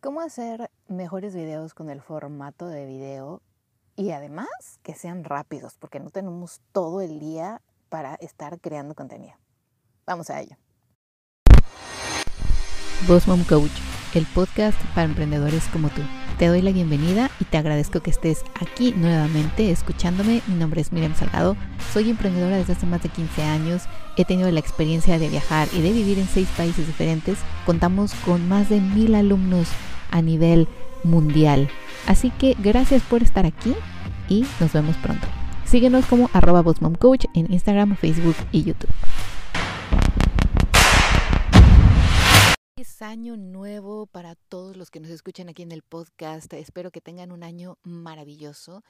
cómo hacer mejores videos con el formato de video y además que sean rápidos, porque no tenemos todo el día para estar creando contenido. Vamos a ello. Boss Mom Coach, el podcast para emprendedores como tú. Te doy la bienvenida y te agradezco que estés aquí nuevamente escuchándome. Mi nombre es Miriam Salgado, soy emprendedora desde hace más de 15 años. He tenido la experiencia de viajar y de vivir en seis países diferentes. Contamos con más de mil alumnos a nivel mundial. Así que gracias por estar aquí y nos vemos pronto. Síguenos como arroba Coach en Instagram, Facebook y YouTube. Es año nuevo para todos los que nos escuchan aquí en el podcast. Espero que tengan un año maravilloso.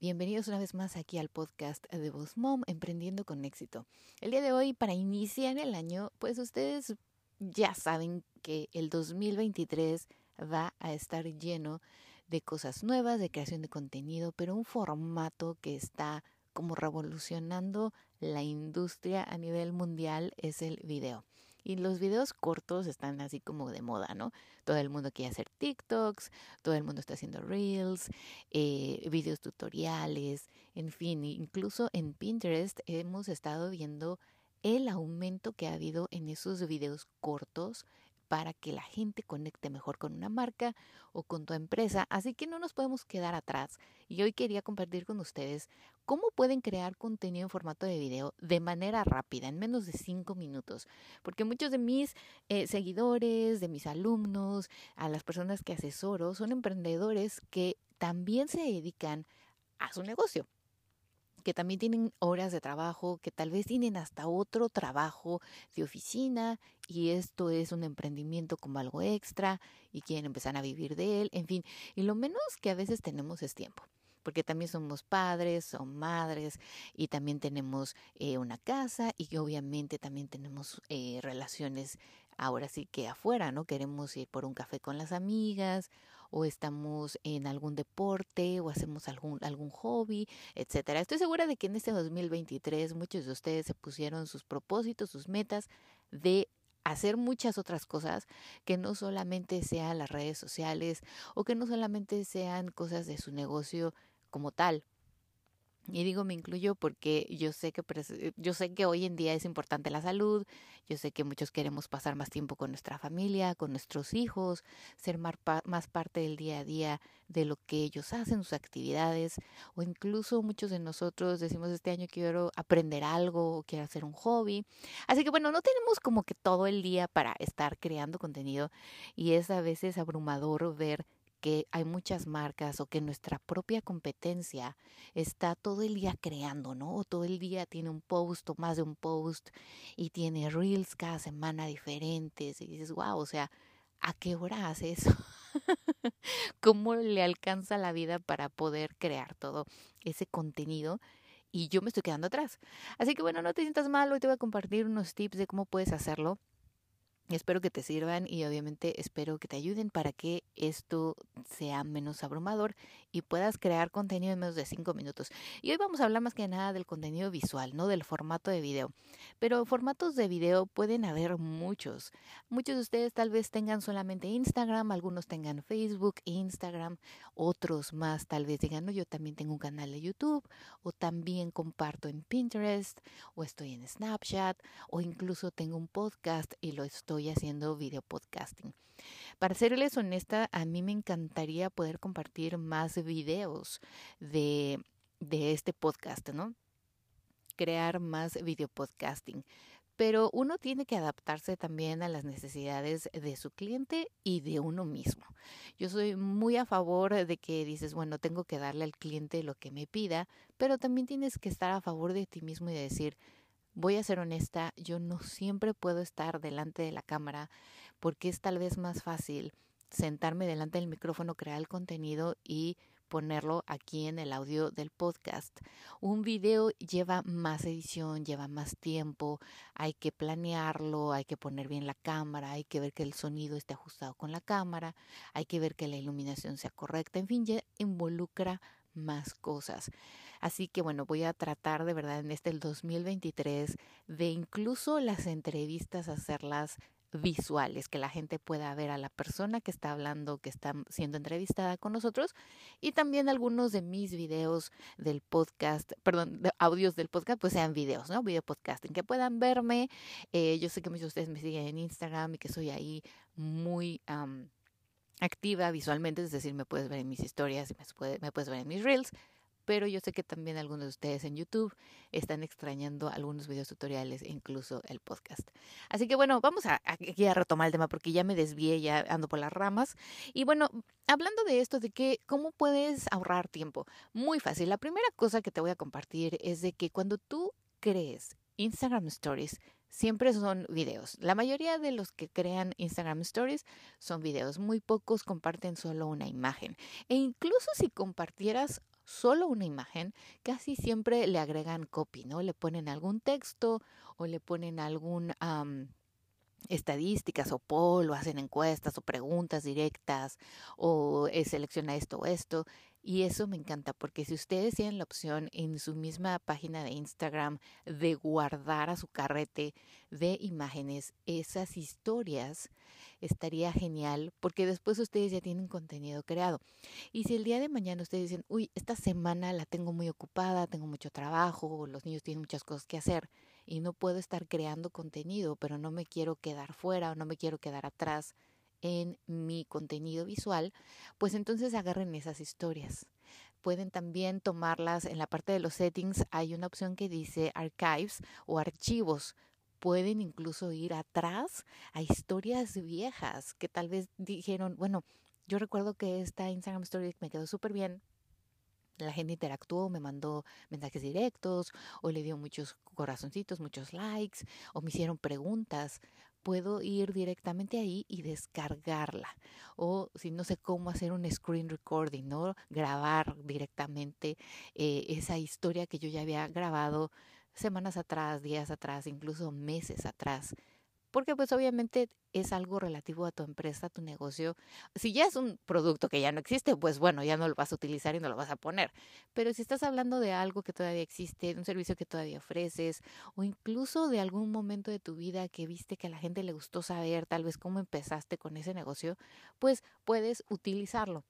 Bienvenidos una vez más aquí al podcast de Voz Mom, Emprendiendo con Éxito. El día de hoy, para iniciar el año, pues ustedes ya saben que el 2023 va a estar lleno de cosas nuevas, de creación de contenido, pero un formato que está como revolucionando la industria a nivel mundial es el video. Y los videos cortos están así como de moda, ¿no? Todo el mundo quiere hacer TikToks, todo el mundo está haciendo reels, eh, videos tutoriales, en fin, incluso en Pinterest hemos estado viendo el aumento que ha habido en esos videos cortos para que la gente conecte mejor con una marca o con tu empresa. Así que no nos podemos quedar atrás. Y hoy quería compartir con ustedes cómo pueden crear contenido en formato de video de manera rápida, en menos de cinco minutos. Porque muchos de mis eh, seguidores, de mis alumnos, a las personas que asesoro, son emprendedores que también se dedican a su negocio que también tienen horas de trabajo, que tal vez tienen hasta otro trabajo de oficina y esto es un emprendimiento como algo extra y quieren empezar a vivir de él, en fin, y lo menos que a veces tenemos es tiempo porque también somos padres, son madres y también tenemos eh, una casa y obviamente también tenemos eh, relaciones ahora sí que afuera, ¿no? Queremos ir por un café con las amigas o estamos en algún deporte o hacemos algún, algún hobby, etcétera. Estoy segura de que en este 2023 muchos de ustedes se pusieron sus propósitos, sus metas de hacer muchas otras cosas que no solamente sean las redes sociales o que no solamente sean cosas de su negocio como tal, y digo me incluyo porque yo sé que eh, yo sé que hoy en día es importante la salud, yo sé que muchos queremos pasar más tiempo con nuestra familia, con nuestros hijos, ser más, parte del día a día de lo que ellos hacen, sus actividades, o incluso muchos de nosotros decimos este año quiero aprender algo o quiero hacer un hobby. Así que bueno, no tenemos como que todo el día para estar creando contenido y es a veces abrumador ver que hay muchas marcas o que nuestra propia competencia está todo el día creando, ¿no? O todo el día tiene un post o más de un post y tiene reels cada semana diferentes y dices, wow, o sea, ¿a qué hora hace eso? ¿Cómo le alcanza la vida para poder crear todo ese contenido? Y yo me estoy quedando atrás. Así que bueno, no te sientas mal, hoy te voy a compartir unos tips de cómo puedes hacerlo. Espero que te sirvan y obviamente espero que te ayuden para que esto sea menos abrumador y puedas crear contenido en menos de 5 minutos. Y hoy vamos a hablar más que nada del contenido visual, no del formato de video. Pero formatos de video pueden haber muchos. Muchos de ustedes tal vez tengan solamente Instagram, algunos tengan Facebook, Instagram, otros más tal vez digan, no, yo también tengo un canal de YouTube o también comparto en Pinterest o estoy en Snapchat o incluso tengo un podcast y lo estoy haciendo video podcasting. Para serles honesta, a mí me encantaría poder compartir más videos de, de este podcast, ¿no? Crear más video podcasting pero uno tiene que adaptarse también a las necesidades de su cliente y de uno mismo. Yo soy muy a favor de que dices, bueno, tengo que darle al cliente lo que me pida, pero también tienes que estar a favor de ti mismo y decir, voy a ser honesta, yo no siempre puedo estar delante de la cámara porque es tal vez más fácil sentarme delante del micrófono, crear el contenido y ponerlo aquí en el audio del podcast. Un video lleva más edición, lleva más tiempo, hay que planearlo, hay que poner bien la cámara, hay que ver que el sonido esté ajustado con la cámara, hay que ver que la iluminación sea correcta, en fin, ya involucra más cosas. Así que bueno, voy a tratar de verdad en este el 2023 de incluso las entrevistas hacerlas visuales, que la gente pueda ver a la persona que está hablando, que está siendo entrevistada con nosotros y también algunos de mis videos del podcast, perdón, de audios del podcast, pues sean videos, ¿no? Video podcasting, que puedan verme. Eh, yo sé que muchos de ustedes me siguen en Instagram y que soy ahí muy activa visualmente, es decir, me puedes ver en mis historias y me, me puedes ver en mis reels pero yo sé que también algunos de ustedes en YouTube están extrañando algunos videos tutoriales e incluso el podcast. Así que bueno, vamos a, aquí a retomar el tema porque ya me desvié, ya ando por las ramas. Y bueno, hablando de esto, de que cómo puedes ahorrar tiempo. Muy fácil. La primera cosa que te voy a compartir es de que cuando tú crees Instagram Stories, siempre son videos. La mayoría de los que crean Instagram Stories son videos. Muy pocos comparten solo una imagen. E incluso si compartieras solo una imagen, casi siempre le agregan copy, ¿no? Le ponen algún texto o le ponen algún estadísticas o poll o hacen encuestas o preguntas directas o eh, selecciona esto o esto. Y eso me encanta porque si ustedes tienen la opción en su misma página de Instagram de guardar a su carrete de imágenes esas historias, estaría genial porque después ustedes ya tienen contenido creado. Y si el día de mañana ustedes dicen, uy, esta semana la tengo muy ocupada, tengo mucho trabajo, los niños tienen muchas cosas que hacer y no puedo estar creando contenido, pero no me quiero quedar fuera o no me quiero quedar atrás en mi contenido visual, pues entonces agarren esas historias. Pueden también tomarlas en la parte de los settings. Hay una opción que dice archives o archivos pueden incluso ir atrás a historias viejas que tal vez dijeron, bueno, yo recuerdo que esta Instagram Story me quedó súper bien. La gente interactuó, me mandó mensajes directos o le dio muchos corazoncitos, muchos likes o me hicieron preguntas. Puedo ir directamente ahí y descargarla. O si no sé cómo hacer un screen recording, ¿no? Grabar directamente eh, esa historia que yo ya había grabado semanas atrás, días atrás, incluso meses atrás. Porque pues obviamente es algo relativo a tu empresa, a tu negocio. Si ya es un producto que ya no existe, pues bueno, ya no lo vas a utilizar y no lo vas a poner. Pero si estás hablando de algo que todavía existe, de un servicio que todavía ofreces, o incluso de algún momento de tu vida que viste que a la gente le gustó saber tal vez cómo empezaste con ese negocio, pues puedes utilizarlo.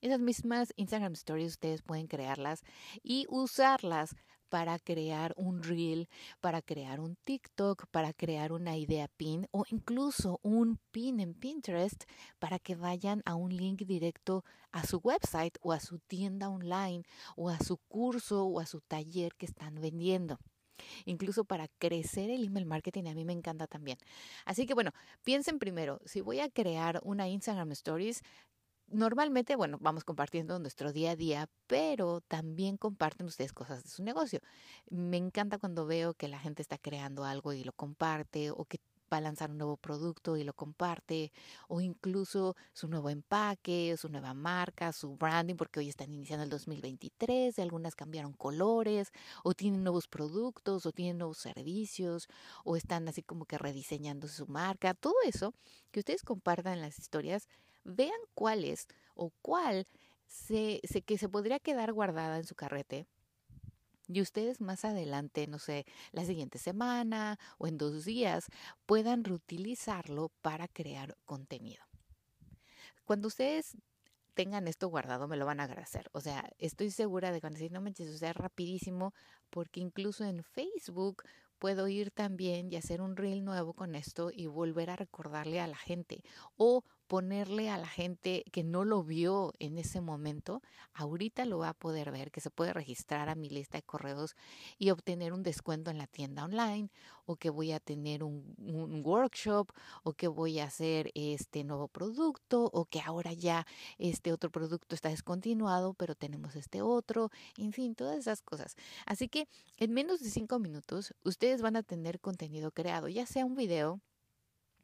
Esas mismas Instagram Stories ustedes pueden crearlas y usarlas para crear un reel, para crear un TikTok, para crear una idea pin o incluso un pin en Pinterest para que vayan a un link directo a su website o a su tienda online o a su curso o a su taller que están vendiendo incluso para crecer el email marketing a mí me encanta también. Así que bueno, piensen primero, si voy a crear una Instagram Stories, normalmente, bueno, vamos compartiendo nuestro día a día, pero también comparten ustedes cosas de su negocio. Me encanta cuando veo que la gente está creando algo y lo comparte o que va a lanzar un nuevo producto y lo comparte, o incluso su nuevo empaque, su nueva marca, su branding, porque hoy están iniciando el 2023, algunas cambiaron colores, o tienen nuevos productos, o tienen nuevos servicios, o están así como que rediseñando su marca, todo eso que ustedes compartan en las historias vean cuál es o cuál se, que se podría quedar guardada en su carrete y ustedes más adelante, no sé, la siguiente semana o en dos días, puedan reutilizarlo para crear contenido. Cuando ustedes tengan esto guardado, me lo van a agradecer. O sea, estoy segura de que van a decir, no manches, o sea, rapidísimo, porque incluso en Facebook puedo ir también y hacer un reel nuevo con esto y volver a recordarle a la gente. O ponerle a la gente que no lo vio en ese momento, ahorita lo va a poder ver, que se puede registrar a mi lista de correos y obtener un descuento en la tienda online, o que voy a tener un, un workshop, o que voy a hacer este nuevo producto, o que ahora ya este otro producto está descontinuado, pero tenemos este otro, en fin, todas esas cosas. Así que en menos de cinco minutos ustedes van a tener contenido creado, ya sea un video,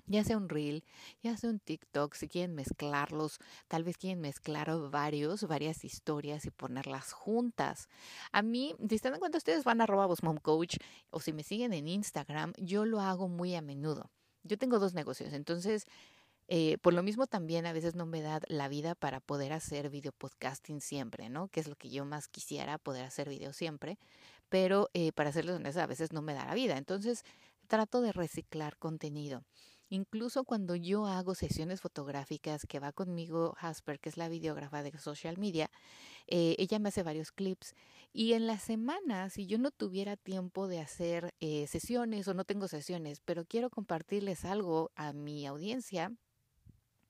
ya sea un reel, ya sea un TikTok, si quieren mezclarlos, tal vez quieren mezclar varios, varias historias y ponerlas juntas. A mí, si están en cuenta, ustedes van a arroba coach o si me siguen en Instagram, yo lo hago muy a menudo. Yo tengo dos negocios, entonces, eh, por lo mismo también a veces no me da la vida para poder hacer video podcasting siempre, ¿no? Que es lo que yo más quisiera, poder hacer video siempre, pero eh, para serles honesta, a veces no me da la vida. Entonces, trato de reciclar contenido. Incluso cuando yo hago sesiones fotográficas que va conmigo Hasper, que es la videógrafa de social media, eh, ella me hace varios clips y en la semana, si yo no tuviera tiempo de hacer eh, sesiones o no tengo sesiones, pero quiero compartirles algo a mi audiencia,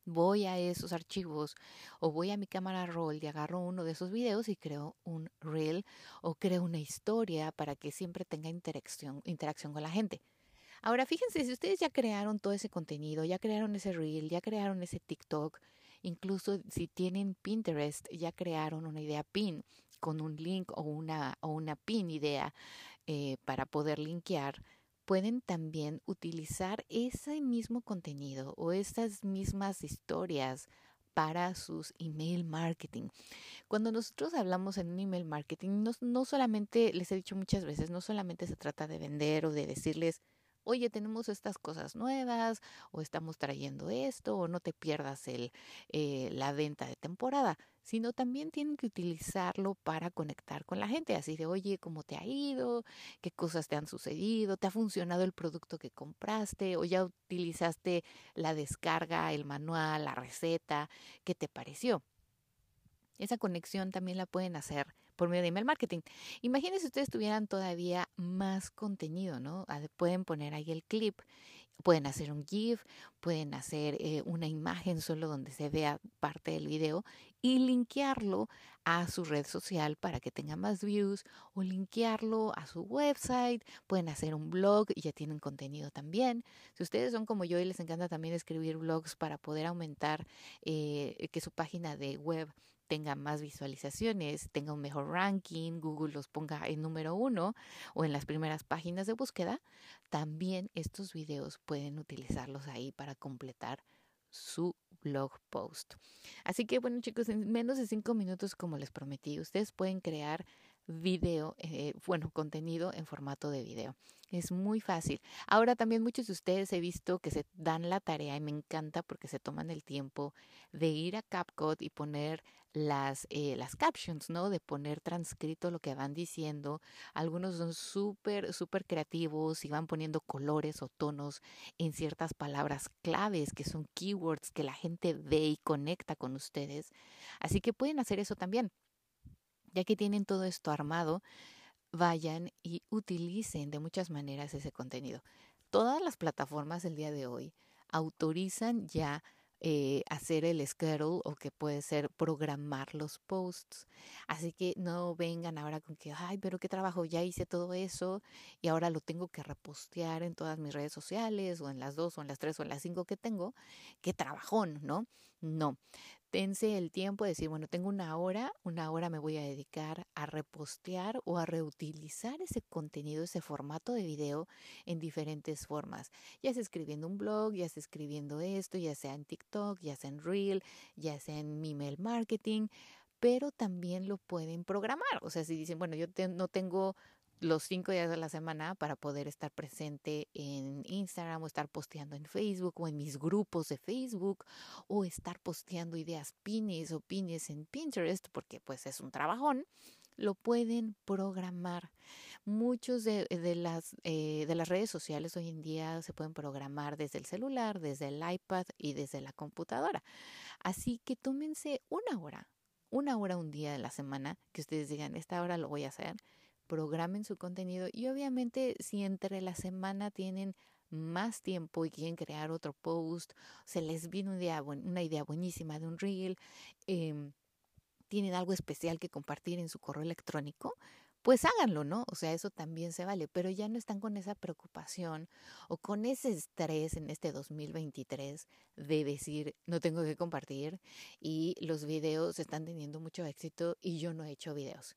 voy a esos archivos o voy a mi cámara roll y agarro uno de esos videos y creo un reel o creo una historia para que siempre tenga interacción, interacción con la gente. Ahora, fíjense, si ustedes ya crearon todo ese contenido, ya crearon ese reel, ya crearon ese TikTok, incluso si tienen Pinterest, ya crearon una idea pin con un link o una, o una pin idea eh, para poder linkear, pueden también utilizar ese mismo contenido o esas mismas historias para sus email marketing. Cuando nosotros hablamos en un email marketing, no, no solamente, les he dicho muchas veces, no solamente se trata de vender o de decirles, oye, tenemos estas cosas nuevas o estamos trayendo esto o no te pierdas el, eh, la venta de temporada, sino también tienen que utilizarlo para conectar con la gente, así de, oye, ¿cómo te ha ido? ¿Qué cosas te han sucedido? ¿Te ha funcionado el producto que compraste? ¿O ya utilizaste la descarga, el manual, la receta? ¿Qué te pareció? Esa conexión también la pueden hacer por medio de email marketing. Imagínense ustedes tuvieran todavía más contenido, ¿no? Pueden poner ahí el clip, pueden hacer un GIF, pueden hacer eh, una imagen solo donde se vea parte del video y linkearlo a su red social para que tenga más views o linkearlo a su website, pueden hacer un blog y ya tienen contenido también. Si ustedes son como yo y les encanta también escribir blogs para poder aumentar eh, que su página de web tenga más visualizaciones, tenga un mejor ranking, Google los ponga en número uno o en las primeras páginas de búsqueda, también estos videos pueden utilizarlos ahí para completar su blog post. Así que bueno chicos, en menos de cinco minutos como les prometí, ustedes pueden crear video, eh, bueno, contenido en formato de video. Es muy fácil. Ahora también muchos de ustedes he visto que se dan la tarea y me encanta porque se toman el tiempo de ir a CapCut y poner las, eh, las captions, ¿no? De poner transcrito lo que van diciendo. Algunos son súper, súper creativos y van poniendo colores o tonos en ciertas palabras claves que son keywords que la gente ve y conecta con ustedes. Así que pueden hacer eso también. Ya que tienen todo esto armado, vayan y utilicen de muchas maneras ese contenido. Todas las plataformas del día de hoy autorizan ya eh, hacer el schedule o que puede ser programar los posts. Así que no vengan ahora con que, ay, pero qué trabajo, ya hice todo eso y ahora lo tengo que repostear en todas mis redes sociales o en las dos o en las tres o en las cinco que tengo. Qué trabajón, ¿no? No tense el tiempo de decir, bueno, tengo una hora, una hora me voy a dedicar a repostear o a reutilizar ese contenido, ese formato de video en diferentes formas. Ya sea escribiendo un blog, ya sea escribiendo esto, ya sea en TikTok, ya sea en Reel, ya sea en mi email marketing, pero también lo pueden programar. O sea, si dicen, bueno, yo no tengo los cinco días de la semana para poder estar presente en Instagram o estar posteando en Facebook o en mis grupos de Facebook o estar posteando ideas pines o pines en Pinterest porque pues es un trabajón, lo pueden programar. Muchos de, las, eh, de las redes sociales hoy en día se pueden programar desde el celular, desde el iPad y desde la computadora. Así que tómense una hora, una hora un día de la semana que ustedes digan, esta hora lo voy a hacer programen su contenido y obviamente si entre la semana tienen más tiempo y quieren crear otro post, se les viene una idea, una idea buenísima de un reel, em, tienen algo especial que compartir en su correo electrónico, pues háganlo, ¿no? O sea, eso también se vale, pero ya no están con esa preocupación o con ese estrés en este 2023 de decir, no tengo que compartir y los videos están teniendo mucho éxito y yo no he hecho videos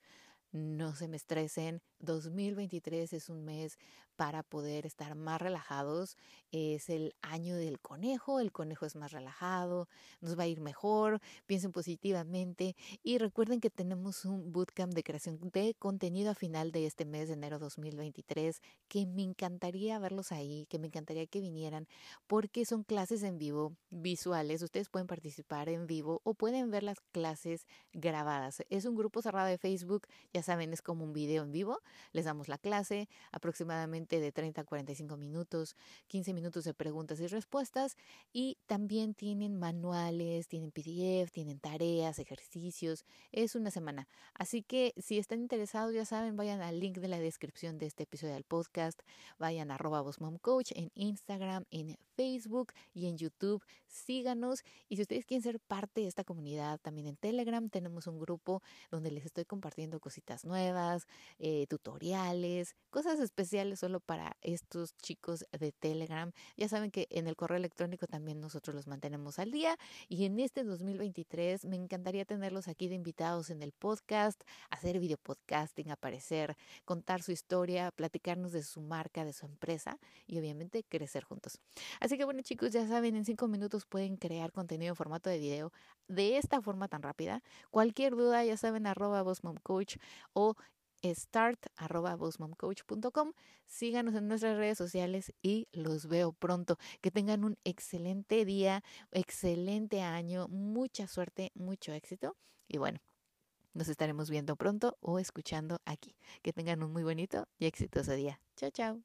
no se me estresen. 2023 es un mes para poder estar más relajados. Es el año del conejo, el conejo es más relajado, nos va a ir mejor, piensen positivamente y recuerden que tenemos un bootcamp de creación de contenido a final de este mes de enero 2023 que me encantaría verlos ahí, que me encantaría que vinieran porque son clases en vivo visuales. Ustedes pueden participar en vivo o pueden ver las clases grabadas. Es un grupo cerrado de Facebook, ya saben, es como un video en vivo. Les damos la clase, aproximadamente aproximadamente de 30 a 45 minutos, 15 minutos de preguntas y respuestas y también tienen manuales, tienen PDF, tienen tareas, ejercicios. Es una semana. Así que si están interesados, ya saben, vayan al link de la descripción de este episodio del podcast, vayan a arroba Coach en Instagram, en Facebook y en YouTube. Síganos y si ustedes quieren ser parte de esta comunidad, también en Telegram tenemos un grupo donde les estoy compartiendo cositas nuevas, eh, tutoriales, cosas especiales para estos chicos de Telegram. Ya saben que en el correo electrónico también nosotros los mantenemos al día y en este 2023 me encantaría tenerlos aquí de invitados en el podcast, hacer video podcasting, aparecer, contar su historia, platicarnos de su marca, de su empresa y obviamente crecer juntos. Así que bueno chicos, ya saben, en cinco minutos pueden crear contenido en formato de video de esta forma tan rápida. Cualquier duda, ya saben, arroba Coach o start.com. Síganos en nuestras redes sociales y los veo pronto. Que tengan un excelente día, excelente año, mucha suerte, mucho éxito. Y bueno, nos estaremos viendo pronto o escuchando aquí. Que tengan un muy bonito y exitoso día. Chao, chao.